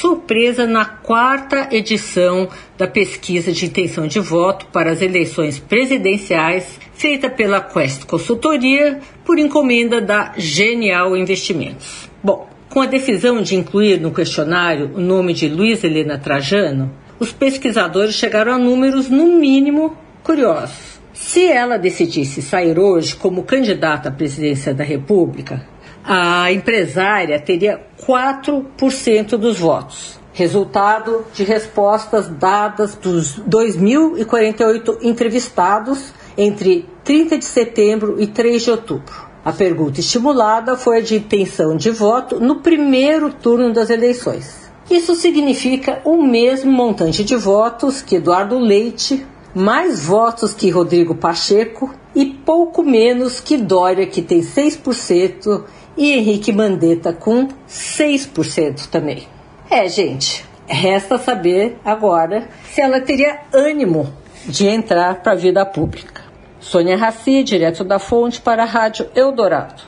surpresa na quarta edição da pesquisa de intenção de voto para as eleições presidenciais feita pela Quest Consultoria por encomenda da Genial Investimentos. Bom, com a decisão de incluir no questionário o nome de Luiz Helena Trajano, os pesquisadores chegaram a números, no mínimo, curiosos. Se ela decidisse sair hoje como candidata à presidência da República, a empresária teria 4% dos votos. Resultado de respostas dadas dos 2.048 entrevistados entre 30 de setembro e 3 de outubro. A pergunta estimulada foi a de intenção de voto no primeiro turno das eleições. Isso significa o mesmo montante de votos que Eduardo Leite, mais votos que Rodrigo Pacheco e pouco menos que Dória, que tem 6%, e Henrique Mandetta com 6% também. É, gente, resta saber agora se ela teria ânimo de entrar para a vida pública. Sônia Raci, direto da Fonte, para a Rádio Eldorado.